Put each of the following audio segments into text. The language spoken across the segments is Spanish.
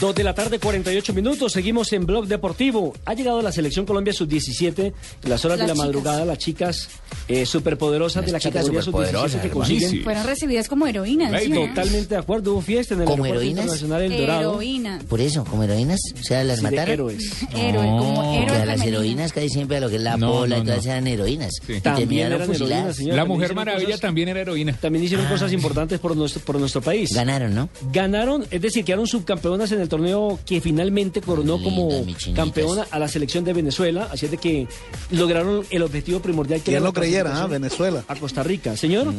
Dos de la tarde, 48 minutos. Seguimos en Blog Deportivo. Ha llegado la selección Colombia sub-17 en las horas Las de la chicas. madrugada. Las chicas eh, superpoderosas de la Las chicas categoría superpoderosas, sub-17 que consiguen. Sí. Fueron recibidas como heroínas. Totalmente de acuerdo. Hubo fiesta en el ¿Como Aeropuerto heroínas? Internacional El Dorado. Heroínas. Por eso, como heroínas, o sea, las Sí, mataron. héroes. Héroe, como Porque héroe a las heroínas casi siempre a lo que es la No, bola y no, todas no. eran heroínas. Sí. Y También eran heroínas, fusiladas. señor. La También Mujer Maravilla cosas- también era heroína. También Ah. hicieron cosas importantes por nuestro, por nuestro país. Ganaron, ¿no? Ganaron, es decir, quedaron subcampeonas en el torneo que finalmente coronó como campeona a la selección de Venezuela. Así es de que lograron el objetivo primordial que ¿Quién era lo creyera, clasificación Venezuela? A Costa Rica. Señor,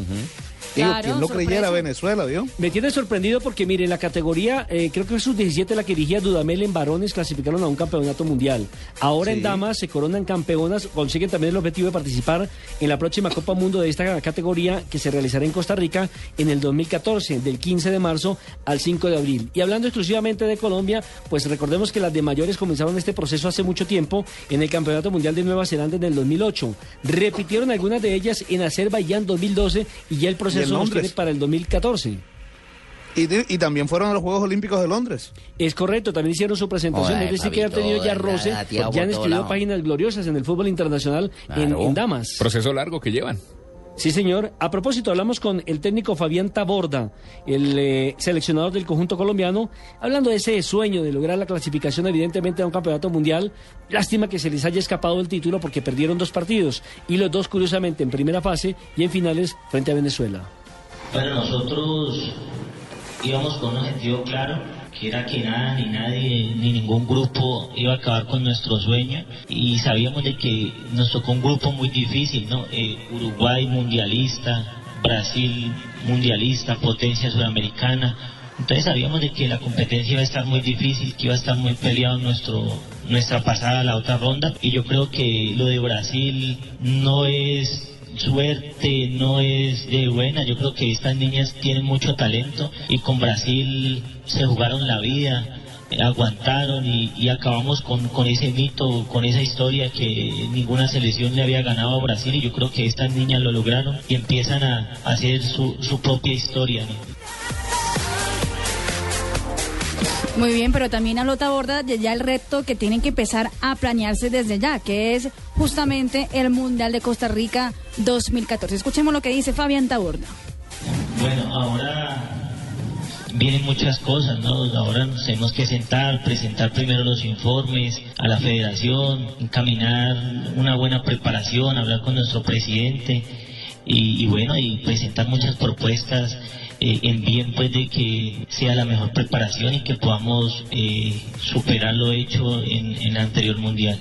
Digo, Claro, ¿quién lo sorpresa. creyera Venezuela, vio? me tiene sorprendido porque, mire, la categoría, eh, creo que es sub-17 la que dirigía Dudamel en varones, clasificaron a un campeonato mundial. Ahora en damas se coronan campeonas, consiguen también el objetivo de participar en la próxima Copa Mundo de esta categoría que se realizará en Costa Rica en el 2014, del 15 de marzo al 5 de abril. Y hablando exclusivamente de Colombia, pues recordemos que las de mayores comenzaron este proceso hace mucho tiempo en el Campeonato Mundial de Nueva Zelanda en el 2008. Repitieron algunas de ellas en Azerbaiyán 2012 y ya el proceso nos Londres. para el 2014. Y, di- y también fueron a los Juegos Olímpicos de Londres. Es correcto, también hicieron su presentación, Joder, es decir, que han Fabito, tenido ya roce, ya han escrito páginas gloriosas en el fútbol internacional en, Claro. en damas. Proceso largo que llevan. Sí, señor. A propósito, hablamos con el técnico Fabián Taborda, el eh, seleccionador del conjunto colombiano, hablando de ese sueño de lograr la clasificación, evidentemente, a un campeonato mundial. Lástima que se les haya escapado el título porque perdieron dos partidos, y los dos, curiosamente, en primera fase y en finales frente a Venezuela. Bueno, nosotros íbamos con un objetivo claro, que era que nada, ni nadie, ni ningún grupo iba a acabar con nuestro sueño y sabíamos de que nos tocó un grupo muy difícil, ¿no? Eh, Uruguay mundialista, Brasil mundialista, potencia sudamericana. Entonces sabíamos de que la competencia iba a estar muy difícil, que iba a estar muy peleado nuestro, nuestra pasada la otra ronda y yo creo que lo de Brasil no es suerte, no es de buena. Yo creo que estas niñas tienen mucho talento y con Brasil se jugaron la vida, aguantaron y, acabamos con, ese mito, con esa historia que ninguna selección le había ganado a Brasil y yo creo que estas niñas lo lograron y empiezan a, hacer su, propia historia. Muy bien, pero también habló Taborda de ya el reto que tienen que empezar a planearse desde ya, que es justamente el Mundial de Costa Rica 2014. Escuchemos lo que dice Fabián Taborda. Bueno, ahora vienen muchas cosas, ¿no? Ahora nos tenemos que sentar, presentar primero los informes a la federación, encaminar una buena preparación, hablar con nuestro presidente y, bueno, y presentar muchas propuestas eh, en bien pues de que sea la mejor preparación y que podamos eh, superar lo hecho en el anterior mundial.